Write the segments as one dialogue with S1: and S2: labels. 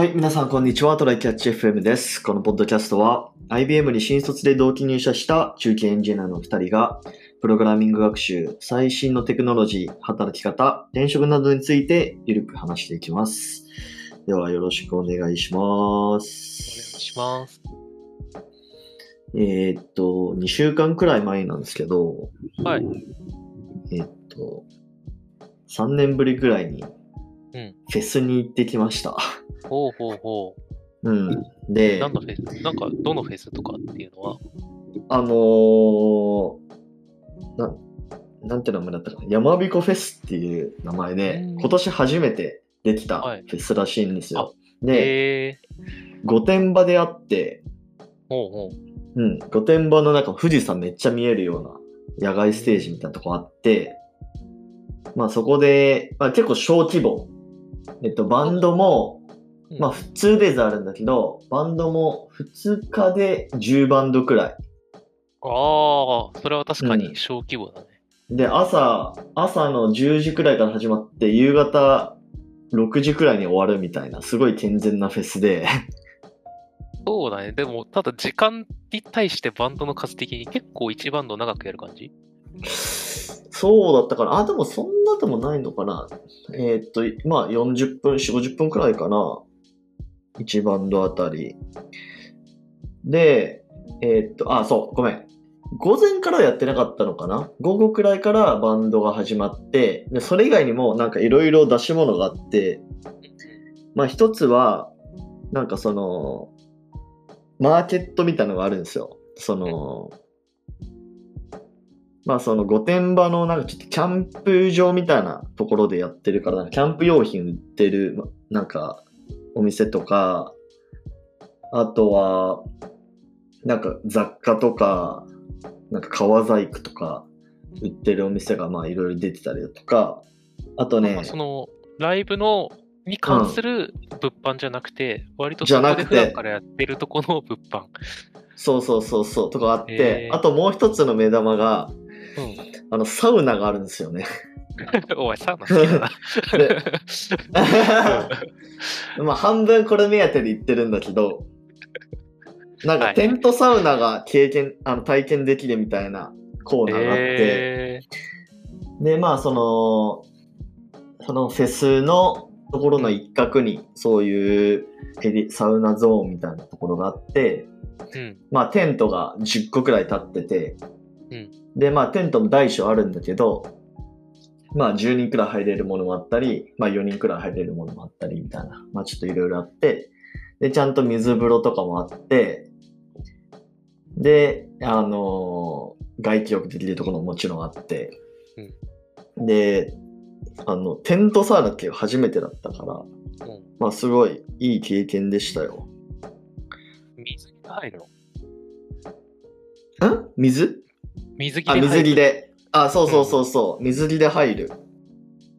S1: はい、皆さんこんにちは。トライキャッチ FM です。このポッドキャストは IBM に新卒で同期入社した中堅エンジニアの2人がプログラミング学習、最新のテクノロジー、働き方、転職などについてゆるく話していきます。ではよろしくお願いしま
S2: お願い
S1: す。
S2: します。
S1: えーっと、2週間くらい前なんですけど、
S2: はい。
S1: えーっと、3年ぶりくらいに
S2: うん。
S1: フェスに行ってきました。
S2: ほうほうほ
S1: うん。
S2: う。
S1: で、
S2: 何のフェスなんか、どのフェスとかっていうのは？
S1: あのー、な、なんて名前だったかな？山彦フェスっていう名前で
S2: うん、
S1: 今年初めてできたフ
S2: はい
S1: ェスらしいんですよ。で、
S2: えー、
S1: 御殿場であって、
S2: ほうほう。
S1: うん、御殿場の中富士山めっちゃ見えるような野外ステージみたいなとこあって、まあそこで、まあ結構小規模。えっと、バンドも、
S2: うん
S1: まあ普通デーズあるんだけど、バンドも2日で10バンドくらい。
S2: ああ、それは確か
S1: うん
S2: に小規模だね。
S1: で、朝、朝の10時くらいから始まって、夕方6時くらいに終わるみたいな、すごい健全なフェスで、
S2: そうだね。でも、ただ時間に対してバンドの数的に結構1バンド長くやる感じ？
S1: そうだったかな。あ、でもそんなでもないのかな。えーっと、まあ40分、4、50分くらいかな。1バンドあたり。で、えーっと、あ、そう、ごめん。午前からはやってなかったのかな午後くらいからバンドが始まって、でそれ以外にもなんかいろいろ出し物があって、まあ一つは、なんかその、マーケットみたいなのがあるんですよ。その、まあその御殿場のなんかちょっとキャンプ場みたいなところでやってるから、キャンプ用品売ってる、まなんかお店とか、あとは、なんか雑貨とか、なんか革細工とか売ってるお店がまあいろいろ出てたりだとか、あとね
S2: その、ライブの、に関する物販じゃなくて、割と
S1: じゃ
S2: そこで
S1: なくて
S2: 普段からやってるとこの物販。
S1: そうそうそうそうとかあってあともう一つの目玉が、
S2: うん。
S1: あの、サウナがあるんですよね。
S2: お前、サウナ好きだな。
S1: まあ半分これ目当てで行ってるんだけど、なん
S2: はい
S1: かテントサウナが経験、あの体験できるみたいなコーナーがあって、
S2: え
S1: で、まあその、そのフェスのところの一角にそういうエリサウナゾーンみたいなところがあって、
S2: ー、うん。
S1: まあテントが10個くらい立ってて、
S2: うん。
S1: で、まあテントも大小あるんだけど、まあ10人くらい入れるものもあったり、まあ4人くらい入れるものもあったりみたいな、まあちょっといろいろあって、で、ちゃんと水風呂とかもあって、で、あのー外気浴できるところももちろんあって、で、あの、テントサウナっていう初めてだったから、
S2: うん。
S1: まあすごいいい経験でしたよ。
S2: 水着が入るの？
S1: ん？水？あ、
S2: 水着で入る
S1: 水着で。あ、そうそうそうそう。水着で入る。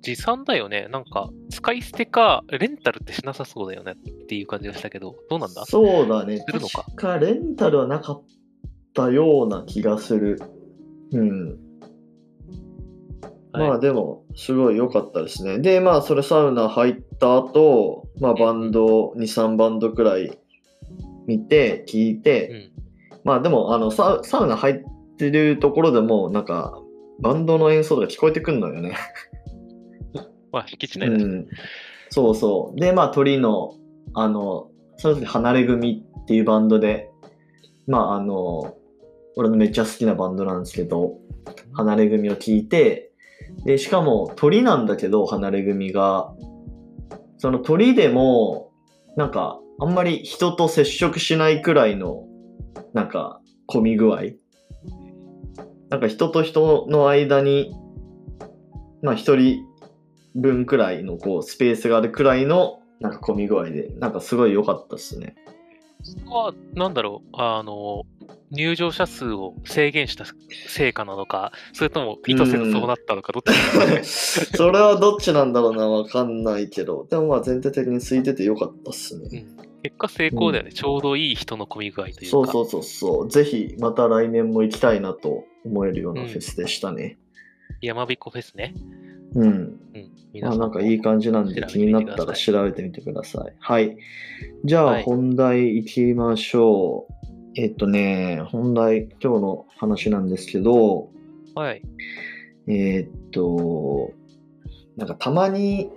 S2: 持参だよね。なんか、使い捨てか、レンタルってしなさそうだよねっていう感じがしたけど、どうなんだ？
S1: そうだね。
S2: するのか？
S1: 確かレンタルはなかったような気がする。うん。
S2: はい
S1: まあでも、すごい良かったですね。で、まあそれサウナ入った後、まあバンド、2、3バンドくらい見て、聞いて、
S2: うん。
S1: まあでも、あのサウ、サウナ入ってるところでも、なんか、バンドの演奏とか聞こえてくんのよね。
S2: まあ、敷地
S1: う
S2: 内だし。
S1: ん、そうそう。で、まあ、鳥の、あの、その時、離れ組っていうバンドで、まあ、あの、俺のめっちゃ好きなバンドなんですけど、離れ組を聞いて、で、しかも鳥なんだけど、離れ組が、その鳥でも、なんか、あんまり人と接触しないくらいの、なんか、混み具合。なんか人と人の間に、まあ一人分くらいのこうスペースがあるくらいのなんか混み具合で、なんかすごい良かったっすね。
S2: それは、なんだろう、あの、入場者数を制限した成果なのか、それとも意図せずそうなったのか、どっち？
S1: それはどっちなんだろうな、わかんないけど。でもまあ全体的に空いてて良かったっすね。
S2: うん結果成功だよね。ちょうどいい人の混み具合というか。
S1: そうそうそうそう。ぜひまた来年も行きたいなと思えるようなフェスでしたね。
S2: 山彦フェスね。
S1: うん。
S2: うん。
S1: まあなんかいい感じなんで気になったら調べてみてください。はい。じゃあ
S2: はい
S1: 本題行きましょう。えっとね、本題、今日の話なんですけど、
S2: はい。
S1: えーっと、なんかたまに、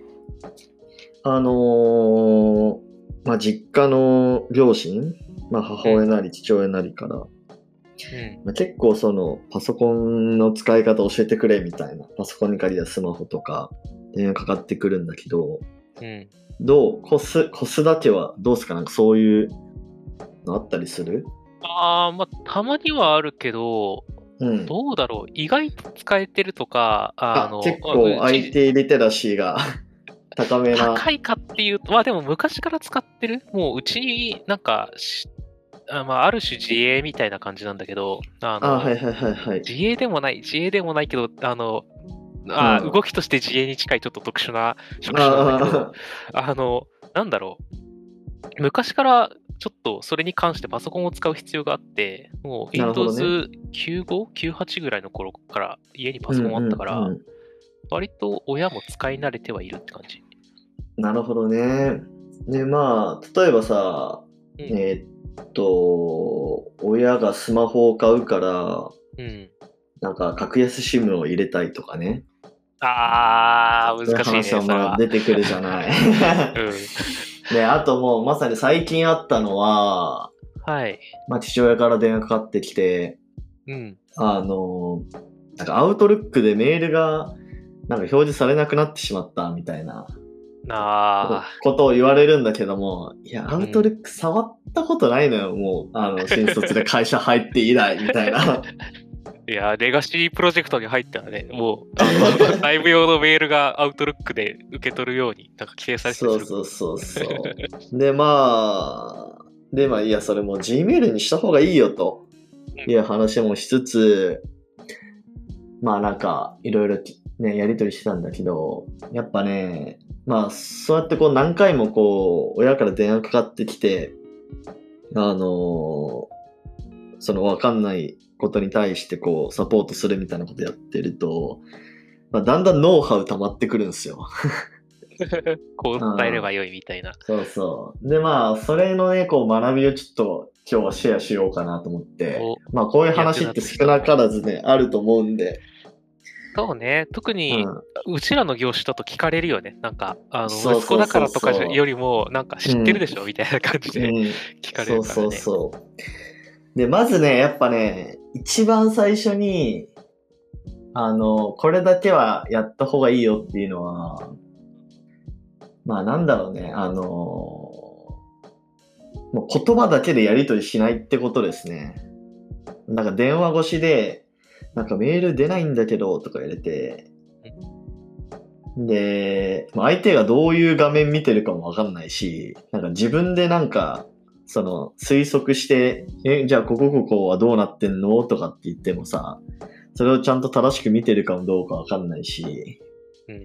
S1: あのーまあ、実家の両親、まあ、母親なり父親なりから、
S2: うん。
S1: まあ、結構そのパソコンの使い方教えてくれみたいな、パソコンに借りたスマホとか電話かかってくるんだけど、
S2: うん。
S1: どうコス、コスだけはどうすか？なんかそういうのあったりする？
S2: ああ、まあ、たまにはあるけど、
S1: うん。
S2: どうだろう？意外と使えてるとか、あの、
S1: あ結構 IT リテラシーが 高めな。
S2: 高いかっていうと、まあでも昔から使ってる？もううちになんかし、あまあ、ある種自営みたいな感じなんだけど、あの、
S1: あ、はいはいはいはい。
S2: 自営でもない、自営でもないけど、あの、あ
S1: うん
S2: 動きとして自営に近いちょっと特殊な職種なんだけど、
S1: あ
S2: あの、なんだろう。昔からちょっとそれに関してパソコンを使う必要があって、もう
S1: なるほど
S2: Windows 95、98ぐらいの頃から家にパソコンあったから、
S1: うんうんうん
S2: 割と親も使い慣れてはいるって感じ。
S1: なるほどね。で、まあ、例えばさ、
S2: うん
S1: えーっと、親がスマホを買うから、
S2: うん。
S1: なんか格安 SIM を入れたいとかね。
S2: あー、難しいね、
S1: 出てくるじゃない。
S2: うん。
S1: で、あともうまさに最近あったのは、
S2: はい。
S1: まあ父親から電話かかってきて、
S2: うん。
S1: あの、なんかアウトルックでメールがなんか表示されなくなってしまったみたいな
S2: あ
S1: ことを言われるんだけども、いや、
S2: ん
S1: アウトルック触ったことないのよ、もう、あの、新卒で会社入って以来、みたいな。
S2: ー。いや、レガシープロジェクトに入ったらね、もう、あの 内部用のメールがアウトルックで受け取るように、なんか規定されてる
S1: そうそうそう。で、まあ、で、まあ、いや、それもう Gmail にした方がいいよという話もしつつ、まあなんか、いろいろね、やりとりしてたんだけど、やっぱね、まあ、そうやってこう何回もこう、親から電話かかってきて、あのそのわかんないことに対してこう、サポートするみたいなことやってると、まあ、だんだんノウハウ溜まってくるんですよ。
S2: こう伝えればよいみたいな。
S1: そうそう。で、まあ、それのね、こう、学びをちょっと今日はシェアしようかなと思って、
S2: お
S1: まあ、こういう話って少なからずね、あると思うんで、
S2: そうね、特
S1: う
S2: に、
S1: ん、
S2: うちらの業種だと聞かれるよね。なんか、あの、息子だからとかよりも、なんか知ってるでしょ、みたいな感じで
S1: うん
S2: 聞かれるからね。
S1: そうそうそう。で、まずね、やっぱね、一番最初に、あの、これだけはやった方がいいよっていうのは、まあなんだろうね、あの、もう言葉だけでやり取りしないってことですね。なんか電話越しで、なんかメール出ないんだけどとか言われて、で、まあ相手がどういう画面見てるかもわかんないし、なんか自分でなんか、その推測して、え、じゃあここここはどうなってんの？とかって言ってもさ、それをちゃんと正しく見てるかもどうかわかんないし、
S2: うん。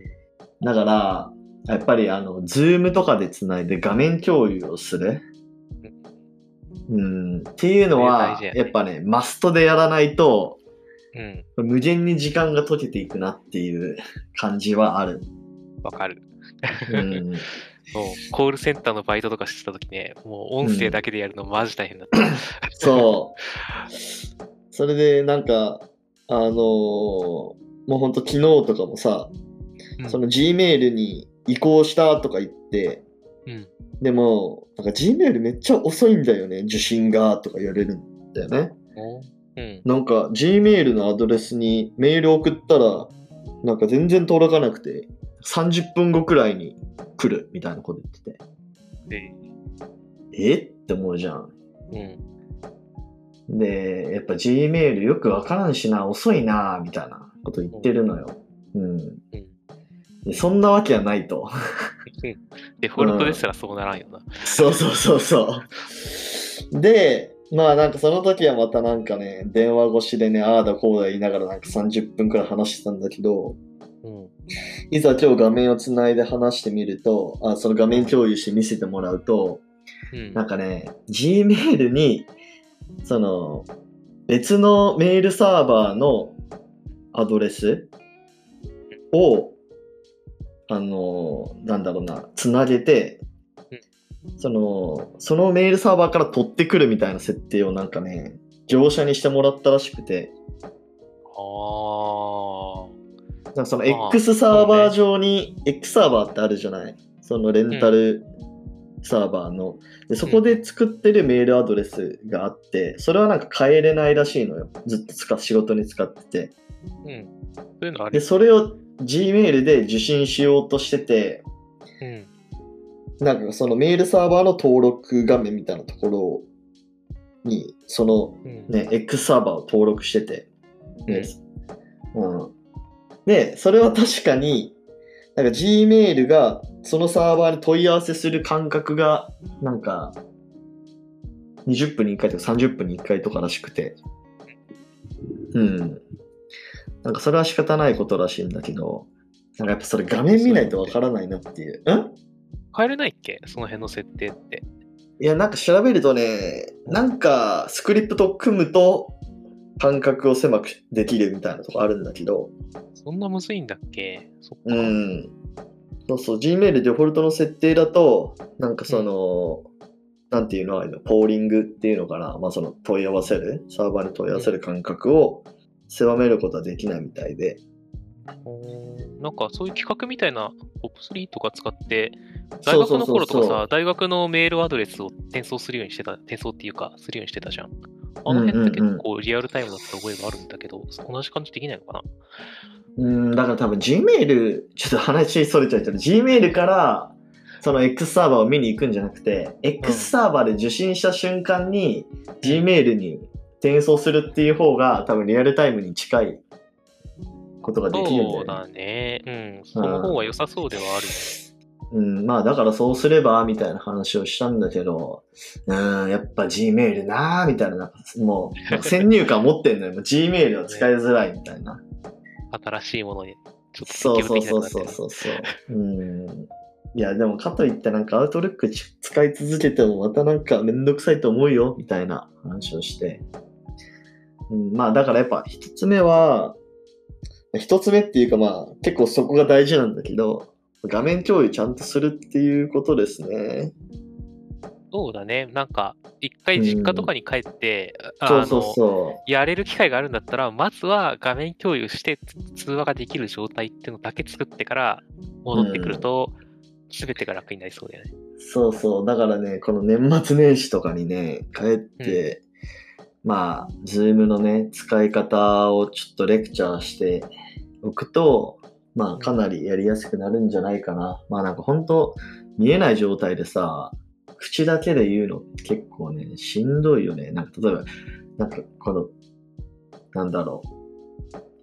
S1: だから、やっぱりあの、ズームとかでつないで画面共有をする。うん、っていうのは
S2: や
S1: っぱね、マストでやらないと、
S2: うん。
S1: 無限に時間が解けていくなっていう感じはある。
S2: わかる。
S1: うん、
S2: もう、コールセンターのバイトとかしてた時ね、もう音声だけでやるのマジ大変だった。
S1: そう。それでなんか、あのーもうほんと昨日とかもさ、
S2: うん
S1: その Gmail に移行したとか言って、
S2: うん。
S1: でも、なんか Gmail めっちゃ遅いんだよね、受信がとか言われるんだよね。
S2: おうん。
S1: なんか Gmail のアドレスにメール送ったら、なんか全然届かなくて、30分後くらいに来るみたいなこと言ってて、
S2: で、
S1: えって思うじゃん。
S2: うん。
S1: で、やっぱ Gmail よくわからんしな、遅いな、みたいなこと言ってるのよ。うん。
S2: うん。
S1: でそんなわけはないと。
S2: デフォルトですらそうならんよな。
S1: そうそうそうそう。で、まあなんかその時はまたなんかね、電話越しでね、ああだこうだ言いながらなんか30分くらい話してたんだけど、
S2: うん。
S1: いざ今日画面をつないで話してみると、あその画面共有して見せてもらうと、
S2: うん。
S1: なんかね、Gmail に、その、別のメールサーバーのアドレスをあの、なんだろうな、つなげて、その、そのメールサーバーから取ってくるみたいな設定をなんかね、業者にしてもらったらしくて、
S2: あ
S1: なんかその
S2: ああ
S1: X サーバー上に、X サーバーってあるじゃない？そのレンタルサーバーの。でそこで作ってるメールアドレスがあって、それはなんか変えれないらしいのよ。ずっと使仕事に使ってて。
S2: あ、うん。そういうのあ
S1: で、
S2: る。
S1: それを Gmail で受信しようとしてて、
S2: うん。
S1: なんかそのメールサーバーの登録画面みたいなところに、その
S2: うん。
S1: ね、X サーバーを登録してて、ねうん。で、それは確かに、なんか Gmail がそのサーバーに問い合わせする間隔が、なんか、20分に1回とか30分に1回とからしくて、うん。なんかそれは仕方ないことらしいんだけど、なんかやっぱそれ画面見ないとわからないなっていう。ん？
S2: 変えれないっけ？その辺の設定って。
S1: いや、なんか調べるとね、なんかスクリプトを組むと間隔を狭くできるみたいなとこあるんだけど、
S2: そんなむずいんだっけ？そっか。
S1: うん。そうそう、Gmail デフォルトの設定だと、なんかその、なんていうのあの、ポーリングっていうのかな、まあその問い合わせる、サーバーに問い合わせる間隔を狭めることはできないみたいで、
S2: おーなんかそういう企画みたいな POP3 とか使って、大学の頃とかさ、大学のメールアドレスを転送するようにしてた、転送っていうか、するようにしてたじゃん。あの辺って
S1: うんうんうん
S2: 結構リアルタイムだった覚えがあるんだけど、同じ感じできないのかな？
S1: うん、だから多分 Gmail、ちょっと話それちゃうけど、Gmail からその X サーバーを見に行くんじゃなくて、X サーバーで受信した瞬間に Gmail に転送するっていう方が多分リアルタイムに近いことができるんだよね。
S2: そうだね。うん。その方が良さそうではある。
S1: うん、まあだからそうすれば、みたいな話をしたんだけど、うん、やっぱ Gmail なーみたいな、もう、先入観持ってんのよ。Gmail は使いづらいみたいな。
S2: 新しいものに、ちょっと
S1: そうそうそうそうそうそう。うん。いや、でもかといってなんかアウトルックち使い続けてもまたなんかめんどくさいと思うよ、みたいな話をして。うん、まあだからやっぱ一つ目は、一つ目っていうかまあ結構そこが大事なんだけど、画面共有ちゃんとするっていうことですね。
S2: そうだね。なんか、一回実家とかに帰って、あ
S1: そうそう
S2: の
S1: そ
S2: やれる機会があるんだったら、まずは画面共有してつ通話ができる状態っていうのだけ作ってから戻ってくると、すべてが楽になりそうだよね。
S1: う。そうそう。だからね、この年末年始とかにね、帰って、まあ、ズームのね、使い方をちょっとレクチャーしておくと、まあ、かなりやりやすくなるんじゃないかな。まあ、なんか本当見えない状態でさ、口だけで言うのって結構ね、しんどいよね。なんか例えば、なんかこの、なんだろう。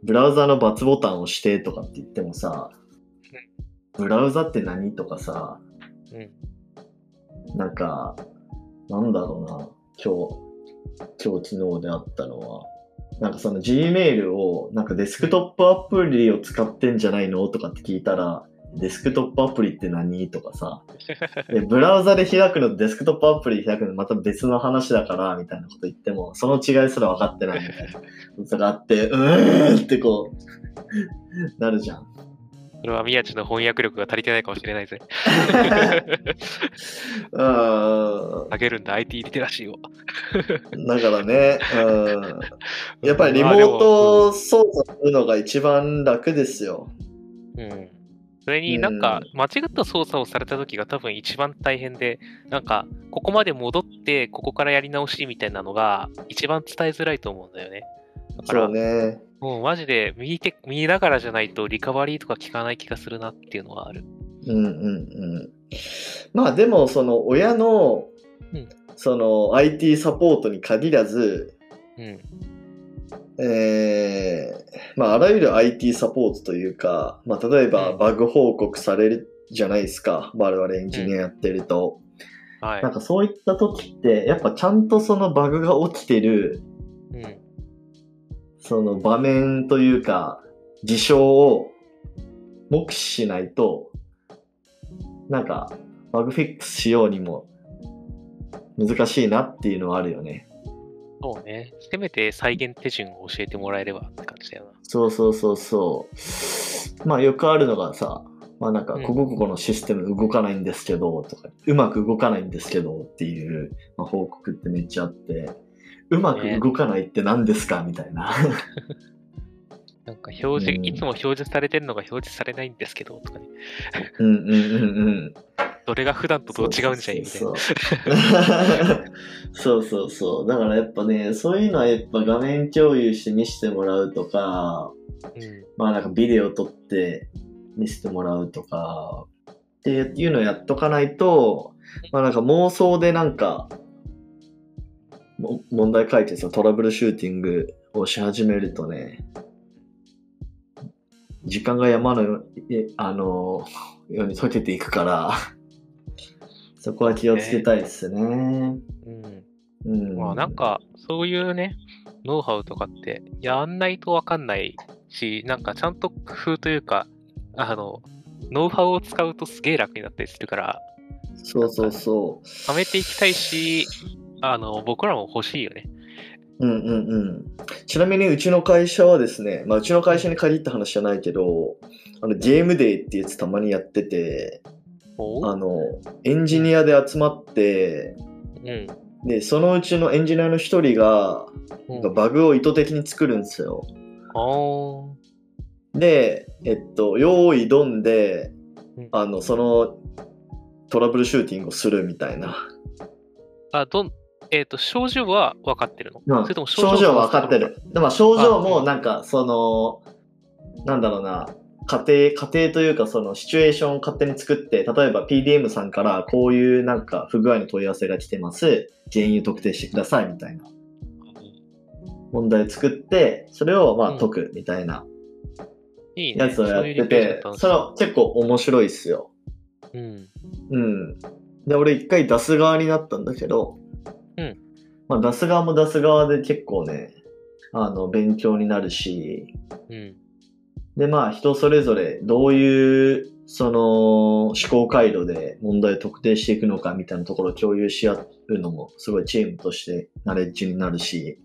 S1: ブラウザの×ボタンを押してとかって言ってもさ、ブラウザって何とかさ、
S2: うん。
S1: なんか、なんだろうな、今日、今日昨日であったのは、なんかその Gmail を、なんかデスクトップアプリを使ってんじゃないのとかって聞いたら、デスクトップアプリって何とかさ、でブラウザで開くのとデスクトップアプリ開くのまた別の話だから、みたいなこと言っても、その違いすら分かってないみたいなことがあって、うーんってこう、なるじゃん。
S2: それは宮地の翻訳力が足りてないかもしれないぜ。
S1: うん
S2: 上げるんだ、IT リテラシーを。
S1: だからね、うん、やっぱりリモート操作するのが一番楽ですよ。
S2: うん。それになんか、間違った操作をされた時が多分一番大変で、なんか、ここまで戻って、ここからやり直しみたいなのが、一番伝えづらいと思うんだよね。だか
S1: そ
S2: ら、
S1: うね。
S2: もうマジで右手、右だからじゃないとリカバリーとか効かない気がするなっていうのはある。
S1: うんうんうん。まあでも、その親の、
S2: うん
S1: その IT サポートに限らず、
S2: うん。
S1: えーまああらゆる IT サポートというか、まあ例えば
S2: うん
S1: バグ報告されるじゃないですか。我々エンジニアやってると。
S2: はい
S1: なん。かそういった時って、やっぱちゃんとそのバグが起きてる
S2: うん。
S1: その場面というか、事象を目視しないと、なんか、バグフィックスしようにも難しいなっていうのはあるよね。
S2: そうね。せめて再現手順を教えてもらえればって感じだよな。
S1: そうそうそうそう。まあよくあるのがさ、まあなんか、
S2: うん
S1: ここここのシステム動かないんですけど、とか、うまく動かないんですけどっていう、まあ、報告ってめっちゃあって、うまく動かないって何ですか？みたいな。
S2: なんか表示、
S1: うん
S2: いつも表示されてるのが表示されないんですけど、とかね。
S1: うんうんうんうん。
S2: それが普段とどう違うんじゃい？みたいな。
S1: そうそうそう。だからやっぱね、そういうのはやっぱ画面共有して見せてもらうとか、
S2: うん。
S1: まあなんかビデオ撮って見せてもらうとか、っていうのをやっとかないと、まあなんか妄想でなんか、も問題解決のトラブルシューティングをし始めるとね、時間が山のあのように溶けていくから、そこは気をつけたいですね。
S2: うん。
S1: うん。
S2: まあなんか、そういうね、ノウハウとかってやんないとわかんないし、なんかちゃんと工夫というか、あの、ノウハウを使うとすげえ楽になったりするから、
S1: そうそうそう。
S2: 貯めていきたいし、あの、僕らも欲しいよね。
S1: うんうんうん。ちなみにうちの会社はですね、まあうちの会社に限った話じゃないけど、あのゲームデーってやつたまにやってて、
S2: お？
S1: あの、エンジニアで集まって、
S2: うん。
S1: で、そのうちのエンジニアの一人が、
S2: うん
S1: バグを意図的に作るんですよ。で、えっと、用意ドンで
S2: うん、
S1: あの、そのトラブルシューティングをするみたいな。
S2: あ、どん、えっ、と、症状は分かってるの、
S1: うん。
S2: それとも
S1: 症状は分かってる。でも症状も
S2: あ
S1: なんかそのなんだろうな家庭家庭というかそのシチュエーションを勝手に作って例えば PDM さんからこういうなんか不具合の問い合わせが来てます。原因を特定してくださいみたいな。問題作ってそれをま
S2: うん。
S1: あ解くみたいな。やつをやっててそれは結構面白いっすよ。
S2: うん。
S1: うん。で俺一回出す側になったんだけど
S2: うん
S1: まあ出す側も出す側で結構ねあの勉強になるし
S2: うん。
S1: で、まあ、人それぞれどういう、その、思考回路で問題を特定していくのかみたいなところを共有し合うのも、すごいチームとしてナレッジになるし、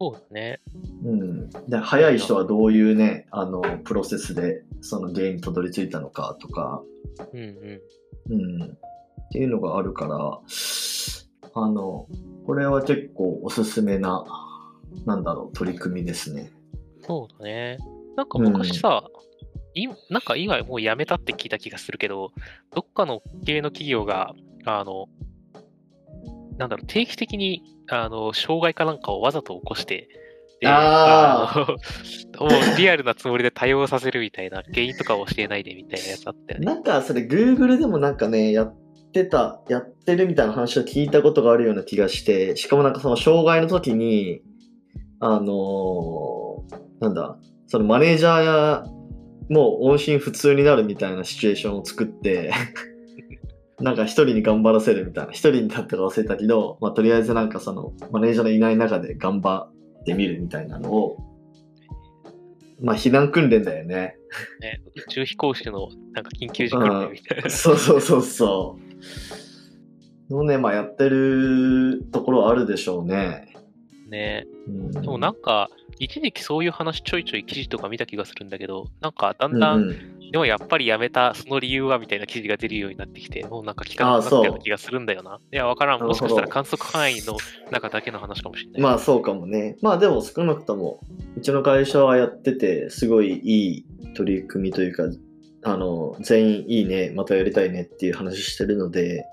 S2: そうだね。
S1: うん。で、早い人はどういうね、あの、プロセスで、その原因にたどり着いたのかとか、
S2: うんうん。
S1: うん。っていうのがあるから、あの、これは結構おすすめな、なんだろう、取り組みですね。
S2: そうだね。なんか昔さ、いなんか今もうやめたって聞いた気がするけど、どっかの系の企業が、あの、なんだろう、定期的に、あの、障害かなんかをわざと起こして、で
S1: あ
S2: あの もうリアルなつもりで対応させるみたいな、原因とかを教えないでみたいなやつあったよね。
S1: なんかそれ Google でもなんかね、やってた、やってるみたいな話を聞いたことがあるような気がして、しかもなんかその障害の時に、あのーなんだ、そのマネージャーや、もう音信不通になるみたいなシチュエーションを作って、なんか一人に頑張らせるみたいな、一人にだったか忘れたけど、まあとりあえずなんかそのマネージャーのいない中で頑張ってみるみたいなのを、まあ避難訓練だよね。
S2: ね宇宙飛行士のなんか緊急時訓練みたいな。
S1: そうそうそうそう。のね、まあやってるところあるでしょうね。
S2: ね
S1: うん、
S2: でもなんか、一時期そういう話ちょいちょい記事とか見た気がするんだけど、なんかだん
S1: うん
S2: だん、
S1: うん
S2: でもやっぱりやめたその理由はみたいな記事が出るようになってきて、もうなんか聞かなくなったような気がするんだよな。いや、わからん。もしかしたら観測範囲の中だけの話かもしれない。
S1: まあそうかもね。まあでも少なくとも、うちの会社はやってて、すごいいい取り組みというか、あの、全員いいね、またやりたいねっていう話してるので、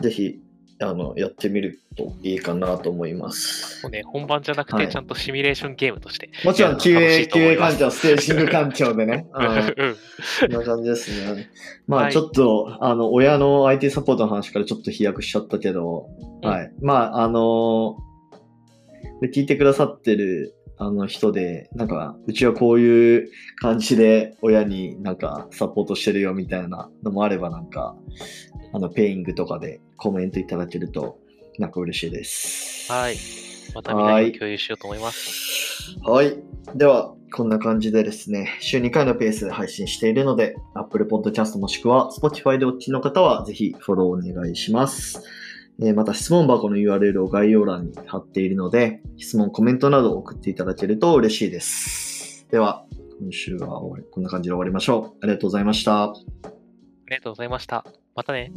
S1: ぜひ、あの、やってみるといいかなと思います。
S2: もうね、本番じゃなく
S1: はい
S2: て、ちゃんとシミュレーションゲームとして。
S1: もちろん QA、QA 環境、ステージング環境でね。うんな感じですね。ま
S2: はい
S1: あちょっと、あの、親の IT サポートの話からちょっと飛躍しちゃったけど、
S2: うん
S1: はい。まああので聞いてくださってるあの人で、なんか、うちはこういう感じで親になんかサポートしてるよみたいなのもあればなんか、あの、ペイングとかでコメントいただけると、なんか嬉しいです。
S2: はい。またみんな共有しようと思います。
S1: はい。では、こんな感じでですね、週2回のペースで配信しているので、Apple Podcast もしくは Spotify でお聞きの方は、ぜひフォローお願いします。えまた、質問箱の URL を概要欄に貼っているので、質問、コメントなどを送っていただけると嬉しいです。では、今週は終わりこんな感じで終わりましょう。ありがとうございました。
S2: ありがとうございました。またね。